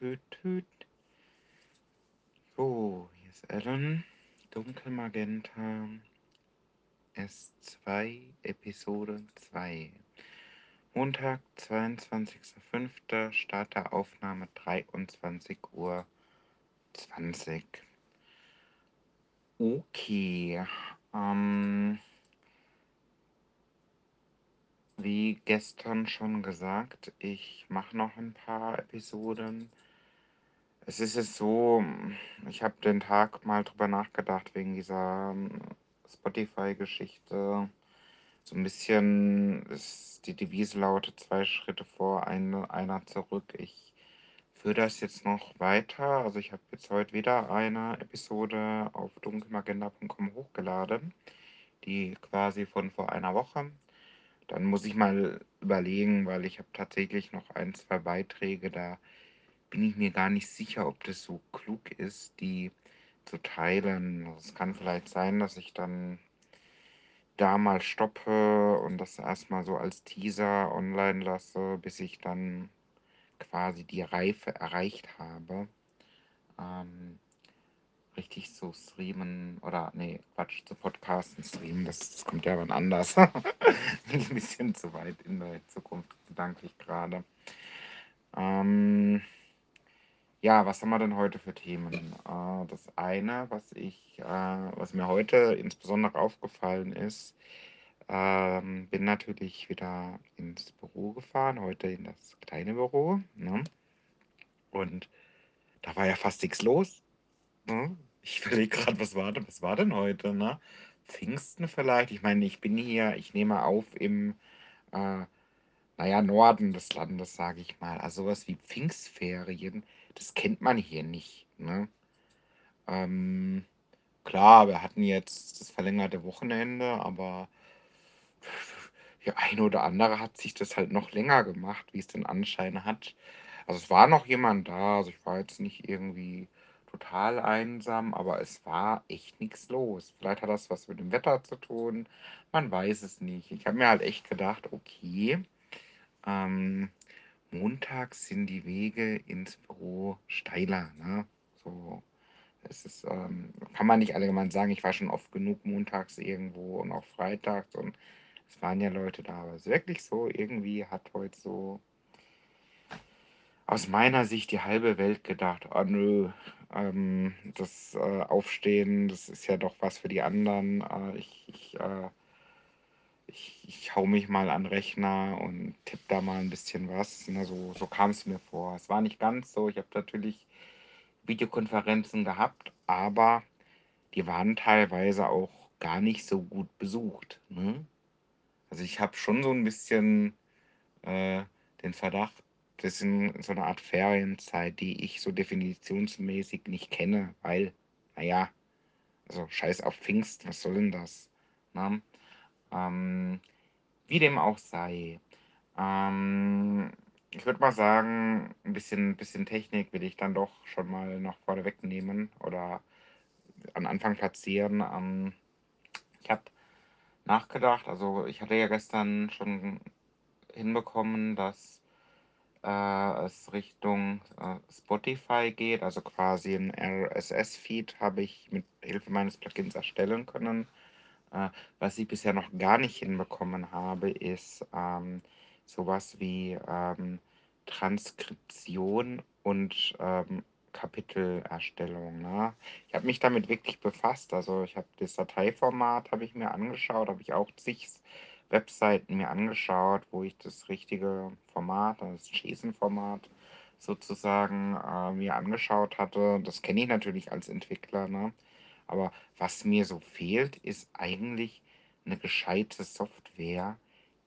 tüt, tüt. So, hier ist Alan. Dunkelmagenta S2, Episode 2. Montag, 22.05. Start der Aufnahme 23 Uhr 20. Okay. Ähm, wie gestern schon gesagt, ich mache noch ein paar Episoden. Es ist jetzt so, ich habe den Tag mal drüber nachgedacht wegen dieser ähm, Spotify-Geschichte. So ein bisschen ist die Devise lautet zwei Schritte vor, eine, einer zurück. Ich führe das jetzt noch weiter. Also ich habe jetzt heute wieder eine Episode auf dunkelmagenda.com hochgeladen, die quasi von vor einer Woche. Dann muss ich mal überlegen, weil ich habe tatsächlich noch ein, zwei Beiträge, da bin ich mir gar nicht sicher, ob das so klug ist, die zu teilen. Es kann vielleicht sein, dass ich dann da mal stoppe und das erstmal so als Teaser online lasse, bis ich dann quasi die Reife erreicht habe. Ähm, richtig so streamen oder nee, Quatsch, zu Podcasten streamen, das, das kommt ja wann anders. Bin ein bisschen zu weit in der Zukunft gedanklich gerade. Ähm, ja, was haben wir denn heute für Themen? Äh, das eine, was ich, äh, was mir heute insbesondere aufgefallen ist, ähm, bin natürlich wieder ins Büro gefahren, heute in das kleine Büro. Ne? Und da war ja fast nichts los. Ne? Ich überlege gerade, was war denn, was war denn heute, ne? Pfingsten vielleicht? Ich meine, ich bin hier, ich nehme auf im, äh, naja, Norden des Landes, sage ich mal. Also sowas wie Pfingstferien, das kennt man hier nicht, ne? Ähm, klar, wir hatten jetzt das verlängerte Wochenende, aber der eine oder andere hat sich das halt noch länger gemacht, wie es den Anschein hat. Also es war noch jemand da, also ich war jetzt nicht irgendwie total einsam, aber es war echt nichts los. Vielleicht hat das was mit dem Wetter zu tun, man weiß es nicht. Ich habe mir halt echt gedacht, okay, ähm, montags sind die Wege ins Büro steiler, ne? So, es ist, ähm, kann man nicht allgemein sagen, ich war schon oft genug montags irgendwo und auch freitags und es waren ja Leute da, aber es ist wirklich so, irgendwie hat heute so aus meiner Sicht die halbe Welt gedacht, oh nö, ähm, das äh, Aufstehen, das ist ja doch was für die anderen. Äh, ich, ich, äh, ich, ich hau mich mal an den Rechner und tippe da mal ein bisschen was. Na, so so kam es mir vor. Es war nicht ganz so. Ich habe natürlich Videokonferenzen gehabt, aber die waren teilweise auch gar nicht so gut besucht. Ne? Also ich habe schon so ein bisschen äh, den Verdacht, das ist so eine Art Ferienzeit, die ich so definitionsmäßig nicht kenne, weil, naja, also scheiß auf Pfingst, was soll denn das? Ne? Ähm, wie dem auch sei. Ähm, ich würde mal sagen, ein bisschen, bisschen Technik will ich dann doch schon mal noch vorneweg nehmen oder an Anfang platzieren. Ähm, ich habe nachgedacht, also ich hatte ja gestern schon hinbekommen, dass äh, es Richtung äh, Spotify geht, also quasi ein RSS-Feed habe ich mit Hilfe meines Plugins erstellen können. Äh, was ich bisher noch gar nicht hinbekommen habe, ist ähm, sowas wie ähm, Transkription und ähm, Kapitelerstellung. Ne? Ich habe mich damit wirklich befasst. Also ich habe das Dateiformat habe ich mir angeschaut, habe ich auch zig Webseiten mir angeschaut, wo ich das richtige Format, das JSON-Format sozusagen äh, mir angeschaut hatte. Das kenne ich natürlich als Entwickler. Ne? Aber was mir so fehlt, ist eigentlich eine gescheite Software,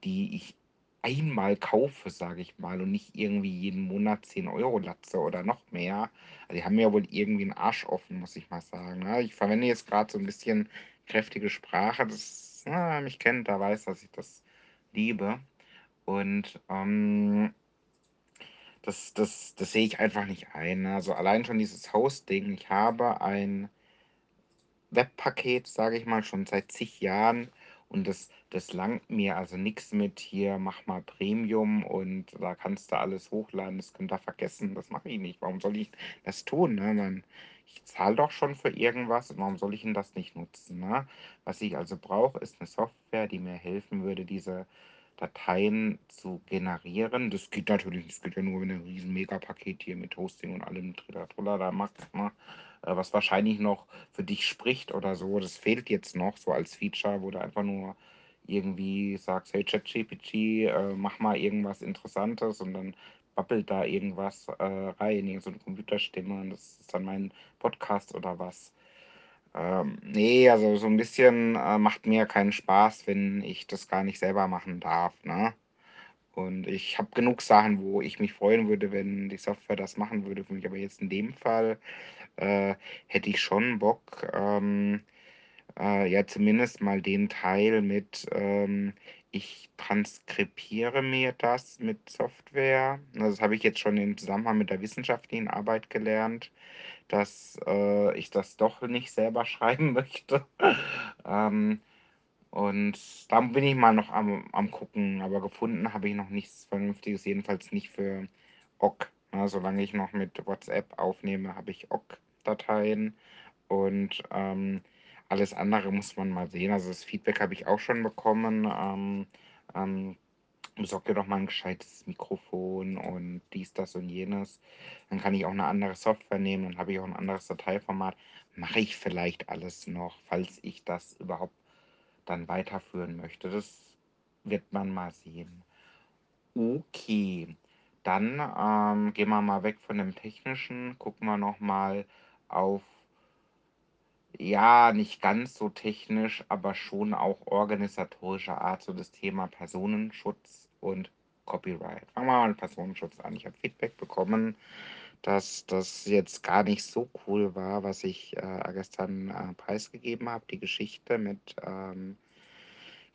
die ich einmal kaufe, sage ich mal, und nicht irgendwie jeden Monat 10 Euro latze oder noch mehr. Also die haben mir wohl irgendwie einen Arsch offen, muss ich mal sagen. Ne? Ich verwende jetzt gerade so ein bisschen kräftige Sprache. Das, na, mich kennt, da weiß, dass ich das liebe. Und ähm, das, das, das sehe ich einfach nicht ein. Ne? Also allein schon dieses Hosting. Ich habe ein Webpaket, sage ich mal, schon seit zig Jahren Und das, das langt mir also nichts mit hier, mach mal Premium und da kannst du alles hochladen, das könnt ihr vergessen, das mache ich nicht. Warum soll ich das tun? Ne? Man, ich zahle doch schon für irgendwas und warum soll ich denn das nicht nutzen? Ne? Was ich also brauche, ist eine Software, die mir helfen würde, diese Dateien zu generieren. Das geht natürlich, das geht ja nur, wenn ein riesen Megapaket hier mit Hosting und allem Triller da machst, ne? Äh, was wahrscheinlich noch für dich spricht oder so. Das fehlt jetzt noch so als Feature, wo du einfach nur irgendwie sagst, hey ChatGPT, äh, mach mal irgendwas Interessantes und dann babbelt da irgendwas äh, rein, so eine Computerstimme und das ist dann mein Podcast oder was. Ähm, nee, also so ein bisschen äh, macht mir keinen Spaß, wenn ich das gar nicht selber machen darf, ne? Und ich habe genug Sachen, wo ich mich freuen würde, wenn die Software das machen würde für mich. Aber jetzt in dem Fall äh, hätte ich schon Bock, ähm, äh, ja, zumindest mal den Teil mit, ähm, ich transkribiere mir das mit Software. Also das habe ich jetzt schon im Zusammenhang mit der wissenschaftlichen Arbeit gelernt, dass äh, ich das doch nicht selber schreiben möchte. ähm, und da bin ich mal noch am, am gucken, aber gefunden habe ich noch nichts Vernünftiges, jedenfalls nicht für OGG. Ja, solange ich noch mit WhatsApp aufnehme, habe ich OGG-Dateien und ähm, alles andere muss man mal sehen. Also das Feedback habe ich auch schon bekommen. Ähm, ähm, besorg dir doch mal ein gescheites Mikrofon und dies, das und jenes. Dann kann ich auch eine andere Software nehmen, dann habe ich auch ein anderes Dateiformat. Mache ich vielleicht alles noch, falls ich das überhaupt dann weiterführen möchte. Das wird man mal sehen. Okay, dann ähm, gehen wir mal weg von dem Technischen, gucken wir noch mal auf, ja, nicht ganz so technisch, aber schon auch organisatorischer Art, so das Thema Personenschutz und Copyright. Fangen wir mal mit Personenschutz an. Ich habe Feedback bekommen, dass das jetzt gar nicht so cool war, was ich äh, gestern äh, preisgegeben habe, die Geschichte mit ähm,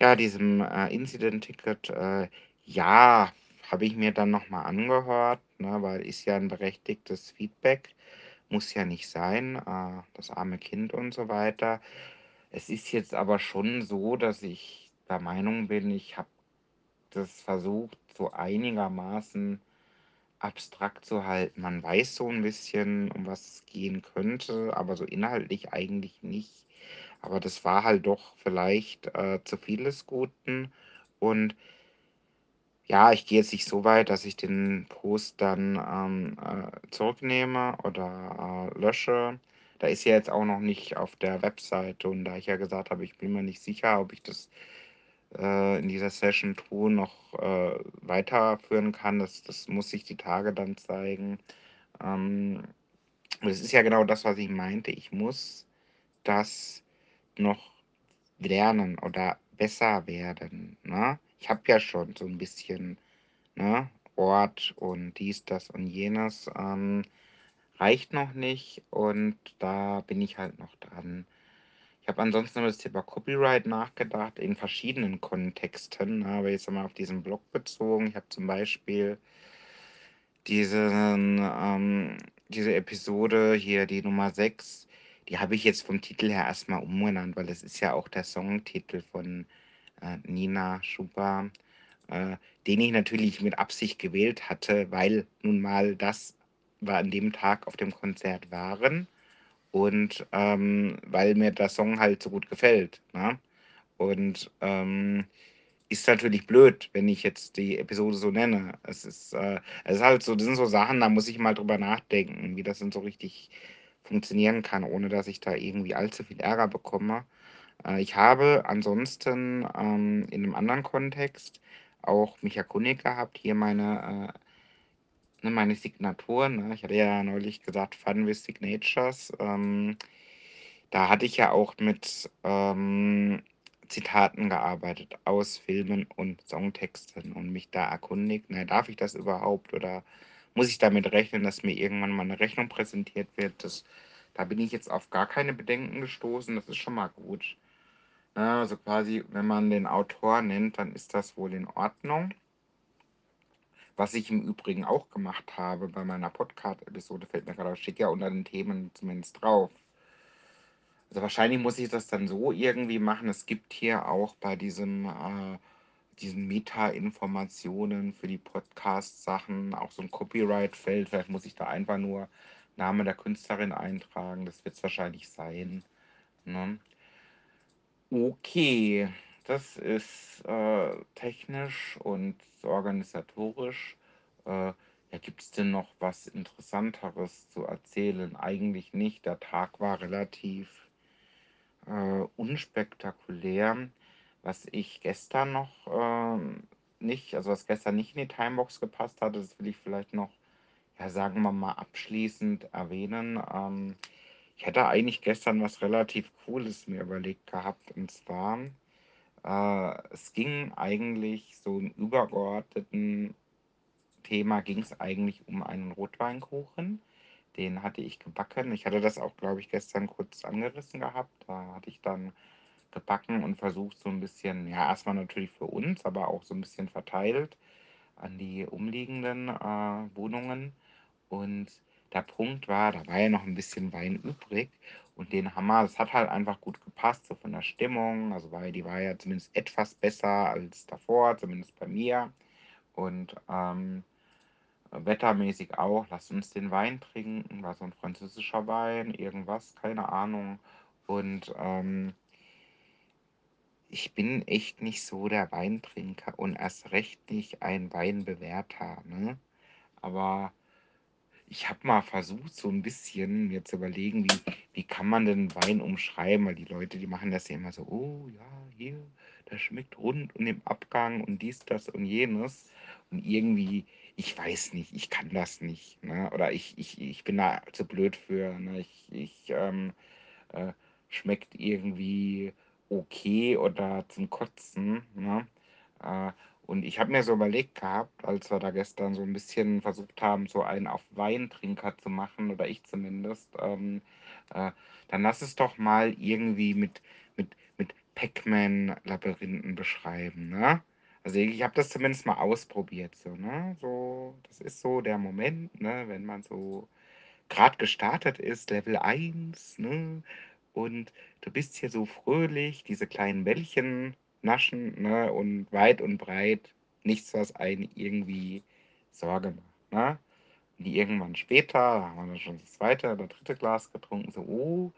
ja, diesem äh, Incident-Ticket. Äh, ja, habe ich mir dann nochmal angehört, ne, weil ist ja ein berechtigtes Feedback, muss ja nicht sein, äh, das arme Kind und so weiter. Es ist jetzt aber schon so, dass ich der Meinung bin, ich habe das versucht, so einigermaßen abstrakt zu halten. Man weiß so ein bisschen, um was es gehen könnte, aber so inhaltlich eigentlich nicht. Aber das war halt doch vielleicht äh, zu viel des Guten. Und ja, ich gehe jetzt nicht so weit, dass ich den Post dann ähm, äh, zurücknehme oder äh, lösche. Da ist ja jetzt auch noch nicht auf der Webseite und da ich ja gesagt habe, ich bin mir nicht sicher, ob ich das äh, in dieser Session tue, noch äh, weiterführen kann. Das, das muss sich die Tage dann zeigen. Ähm, das ist ja genau das, was ich meinte. Ich muss das noch lernen oder besser werden. Ne? Ich habe ja schon so ein bisschen ne, Ort und dies, das und jenes. Ähm, reicht noch nicht und da bin ich halt noch dran. Ich habe ansonsten über das Thema Copyright nachgedacht in verschiedenen Kontexten, ne, aber jetzt einmal auf diesen Blog bezogen. Ich habe zum Beispiel diesen, ähm, diese Episode hier, die Nummer 6, die habe ich jetzt vom Titel her erstmal umgenannt, weil das ist ja auch der Songtitel von Nina Schuber, äh, den ich natürlich mit Absicht gewählt hatte, weil nun mal das wir an dem Tag auf dem Konzert waren und ähm, weil mir der Song halt so gut gefällt. Ne? Und ähm, ist natürlich blöd, wenn ich jetzt die Episode so nenne. Es ist, äh, es ist halt so, das sind so Sachen, da muss ich mal drüber nachdenken, wie das denn so richtig funktionieren kann, ohne dass ich da irgendwie allzu viel Ärger bekomme. Äh, ich habe ansonsten ähm, in einem anderen Kontext auch mich erkundigt gehabt, hier meine, äh, ne, meine Signaturen. Ne? Ich hatte ja neulich gesagt, Fun with Signatures. Ähm, da hatte ich ja auch mit ähm, Zitaten gearbeitet aus Filmen und Songtexten und mich da erkundigt, na, darf ich das überhaupt oder muss ich damit rechnen, dass mir irgendwann mal eine Rechnung präsentiert wird? Das, da bin ich jetzt auf gar keine Bedenken gestoßen, das ist schon mal gut. Ja, also quasi, wenn man den Autor nennt, dann ist das wohl in Ordnung. Was ich im Übrigen auch gemacht habe bei meiner Podcast-Episode, fällt mir gerade auf, steht ja unter den Themen zumindest drauf. Also, wahrscheinlich muss ich das dann so irgendwie machen. Es gibt hier auch bei diesem, äh diesen Meta-Informationen für die Podcast-Sachen auch so 'n Copyright-Feld. Vielleicht muss ich da einfach nur Name der Künstlerin eintragen. Das wird's wahrscheinlich sein, ne? Okay, das ist, äh, technisch und organisatorisch. Äh, ja, gibt's denn noch was Interessanteres zu erzählen? Eigentlich nicht. Der Tag war relativ, äh, unspektakulär. Was ich gestern noch, ähm, nicht also, was gestern nicht in die Timebox gepasst hatte, das will ich vielleicht noch, ja, sagen wir mal, abschließend erwähnen. Ähm, ich hätte eigentlich gestern was relativ Cooles mir überlegt gehabt, und zwar, äh, es ging eigentlich so im übergeordneten Thema ging's eigentlich um einen Rotweinkuchen. Den hatte ich gebacken. Ich hatte das auch, glaube ich, gestern kurz angerissen gehabt. Da hatte ich dann gebacken und versucht, so 'n bisschen ja, erst mal natürlich für uns, aber auch so 'n bisschen verteilt an die umliegenden, äh, Wohnungen. Und der Punkt war, da war ja noch 'n bisschen Wein übrig und den wir das hat halt einfach gut gepasst, so von der Stimmung. Also, war die war ja zumindest etwas besser als davor, zumindest bei mir. Und, ähm, wettermäßig auch: „Lass uns den Wein trinken.“ War so 'n französischer Wein, irgendwas, keine Ahnung. Und, ähm ich bin echt nicht so der Weintrinker und erst recht nicht ein Weinbewerter, ne? Aber ich habe mal versucht, so 'n bisschen mir zu überlegen, wie wie kann man denn Wein umschreiben? Weil die Leute, die machen das ja immer so: „Oh ja, hier, der schmeckt rund und im Abgang und dies, das und jenes.“ Und irgendwie ich weiß nicht, ich kann das nicht, ne? Oder ich ich ich bin da zu blöd für, ne? Ich ich, ähm, äh schmeckt irgendwie okay oder zum Kotzen, ne? Äh, und ich habe mir so überlegt gehabt, als wir da gestern so 'n bisschen versucht haben, so einen auf Weintrinker zu machen oder ich zumindest, ähm, äh, dann lass es doch mal irgendwie mit mit mit Pac-Man-Labyrinthen beschreiben, ne? Also, ich habe das zumindest mal ausprobiert so, ne? So das ist so der Moment, ne, wenn man so grad gestartet ist, Level 1, ne, und du bist hier so fröhlich, diese kleinen Bällchen naschen, ne, und weit und breit nichts, was einen irgendwie Sorge macht, ne? Und irgendwann später, da haben wir dann schon das 2. oder 3. Glas getrunken, so: „Oh,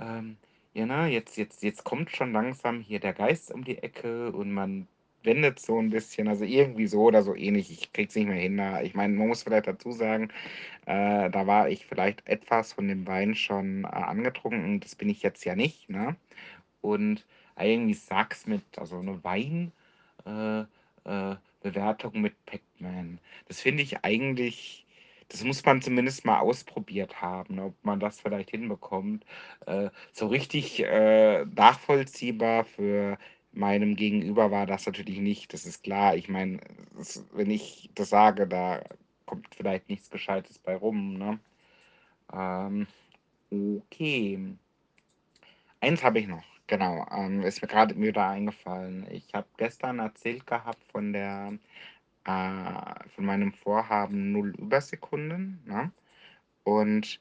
ähm, ja, ne, jetzt jetzt jetzt kommt schon langsam hier der Geist um die Ecke und man wendet so 'n bisschen.“ Also, irgendwie so oder so ähnlich. Ich kriege es nicht mehr hin, da ich meine, man muss vielleicht dazu sagen, äh, da war ich vielleicht etwas von dem Wein schon, äh, angetrunken. Das bin ich jetzt ja nicht, ne? Und eigentlich sag's mit also, 'ne Wein äh, äh, mit Pac-Man. Das finde ich eigentlich das muss man zumindest mal ausprobiert haben, ob man das vielleicht hinbekommt. Äh, so richtig, äh, nachvollziehbar für meinem Gegenüber war das natürlich nicht. Das ist klar. Ich meine, wenn ich das sage, da kommt vielleicht nichts Gescheites bei rum, ne? Ähm, okay. Eins habe ich noch, genau, ähm, ist mir grade wieder eingefallen. Ich habe gestern erzählt gehabt von der äh, von meinem Vorhaben null Übersekunden, ne? Und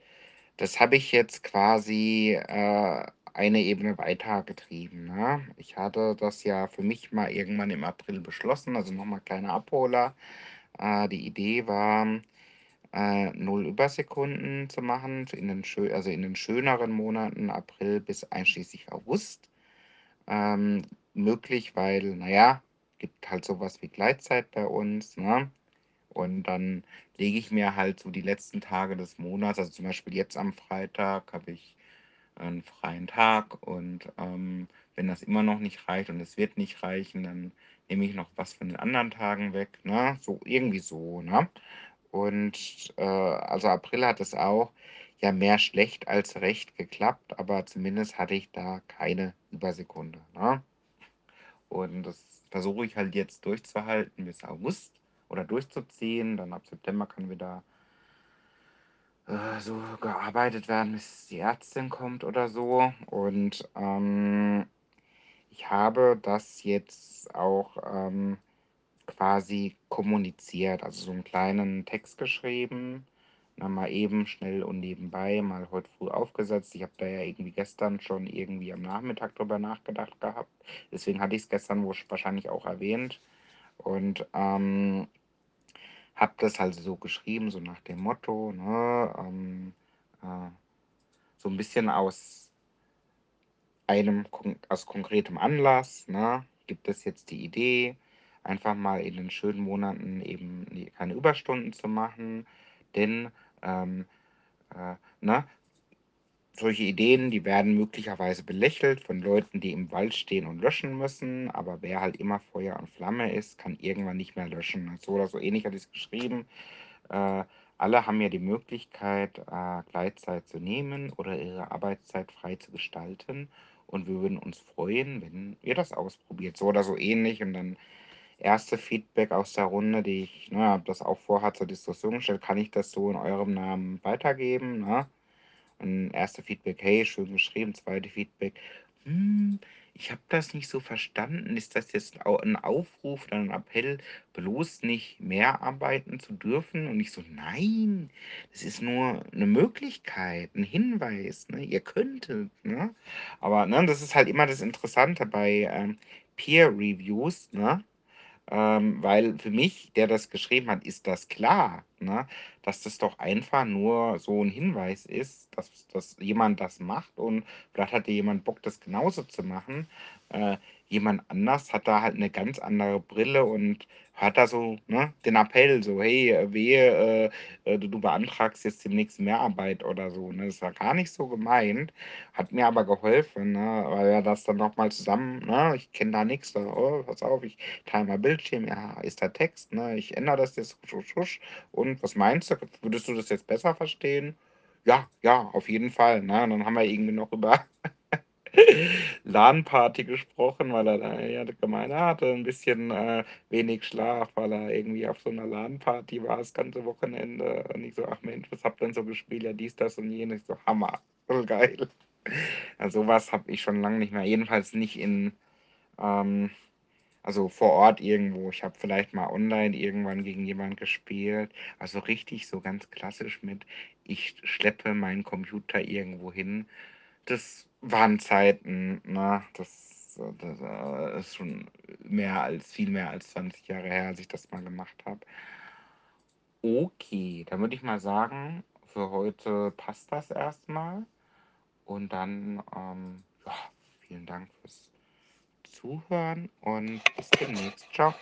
das habe ich jetzt quasi, äh, eine Ebene weitergetrieben, ne? Ich hatte das ja für mich mal irgendwann im April beschlossen, also, noch mal kleiner Abholer. Äh, die Idee war, äh, null Übersekunden zu machen in den also, in den schöneren Monaten April bis einschließlich August. Ähm, möglich, weil, na ja, gibt halt so was wie Gleitzeit bei uns, ne? Und dann lege ich mir halt so die letzten Tage des Monats also, zum Beispiel jetzt am Freitag habe ich 'n freien Tag und, ähm, wenn das immer noch nicht reicht und es wird nicht reichen, dann nehme ich noch was von den anderen Tagen weg, ne? So irgendwie so, ne? Und, äh, also, April hat es auch, ja, mehr schlecht als recht geklappt, aber zumindest hatte ich da keine Übersekunde, ne? Und das versuche ich halt jetzt durchzuhalten bis August oder durchzuziehen. Dann ab September kann wieder äh, so gearbeitet werden, bis die Ärztin kommt oder so. Und, ähm, ich habe das jetzt auch, ähm, quasi kommuniziert, also, so 'n kleinen Text geschrieben, Na, mal eben schnell und nebenbei mal heute früh aufgesetzt. Ich habe da ja irgendwie gestern schon irgendwie am Nachmittag drüber nachgedacht gehabt. Deswegen hatte ich es gestern wahrscheinlich auch erwähnt. Und ähm, habe das halt so geschrieben, so nach dem Motto, ne, ähm, äh, so ein bisschen aus einem aus konkretem Anlass, ne, gibt es jetzt die Idee, einfach mal in den schönen Monaten eben keine Überstunden zu machen, denn ähm, äh, ne, solche Ideen, die werden möglicherweise belächelt von Leuten, die im Wald stehen und löschen müssen, aber wer halt immer Feuer und Flamme ist, kann irgendwann nicht mehr löschen. So oder so ähnlich hat es geschrieben. Äh, alle haben ja die Möglichkeit, äh, Gleitzeit zu nehmen oder ihre Arbeitszeit frei zu gestalten. Und wir würden uns freuen, wenn ihr das ausprobiert. So oder so ähnlich. Und dann erste Feedback aus der Runde, die ich ne, das auch vorhat zur Diskussion gestellt, kann ich das so in eurem Namen weitergeben. Ne? Und erste Feedback, hey, schön geschrieben. Zweite Feedback, hm, ich habe das nicht so verstanden. Ist das jetzt ein Aufruf oder ein Appell, bloß nicht mehr arbeiten zu dürfen? Und ich so, nein, das ist nur eine Möglichkeit, ein Hinweis. Ne? Ihr könntet. Ne? Aber ne, das ist halt immer das Interessante bei ähm, Peer Reviews. Ne? Ähm, weil für mich, der das geschrieben hat, ist das klar, ne? dass das doch einfach nur so ein Hinweis ist, dass, dass jemand das macht und vielleicht hatte jemand Bock, das genauso zu machen. Äh, jemand anders hat da halt eine ganz andere Brille und hat da so ne, den Appell, so, hey, äh, wehe, äh, äh, du, du beantragst jetzt demnächst Mehrarbeit oder so. Ne? Das war gar nicht so gemeint, hat mir aber geholfen, ne? weil er das dann nochmal zusammen, ne? ich kenne da nichts, oh, pass auf, ich teile mal Bildschirm, ja, ist da Text, ne? ich ändere das jetzt, husch, husch, und was meinst du, würdest du das jetzt besser verstehen? Ja, ja, auf jeden Fall. Ne? Dann haben wir irgendwie noch über LAN-Party gesprochen, weil er da ja gemeint hatte ein bisschen äh, wenig Schlaf, weil er irgendwie auf so einer LAN-Party war das ganze Wochenende. Und ich so, ach Mensch, was habt ihr denn so gespielt? Ja, dies, das und jenes. So, Hammer, voll geil. Ja, sowas habe ich schon lange nicht mehr. Jedenfalls nicht in, ähm, also vor Ort irgendwo. Ich habe vielleicht mal online irgendwann gegen jemanden gespielt. Also richtig so ganz klassisch mit, ich schleppe meinen Computer irgendwo hin. Das waren Zeiten, ne? Das, das äh, ist schon mehr als, viel mehr als 20 Jahre her, als ich das mal gemacht habe. Okay, dann würde ich mal sagen, für heute passt das erstmal. Und dann, ähm, ja, vielen Dank fürs Zuhören und bis demnächst. Ciao.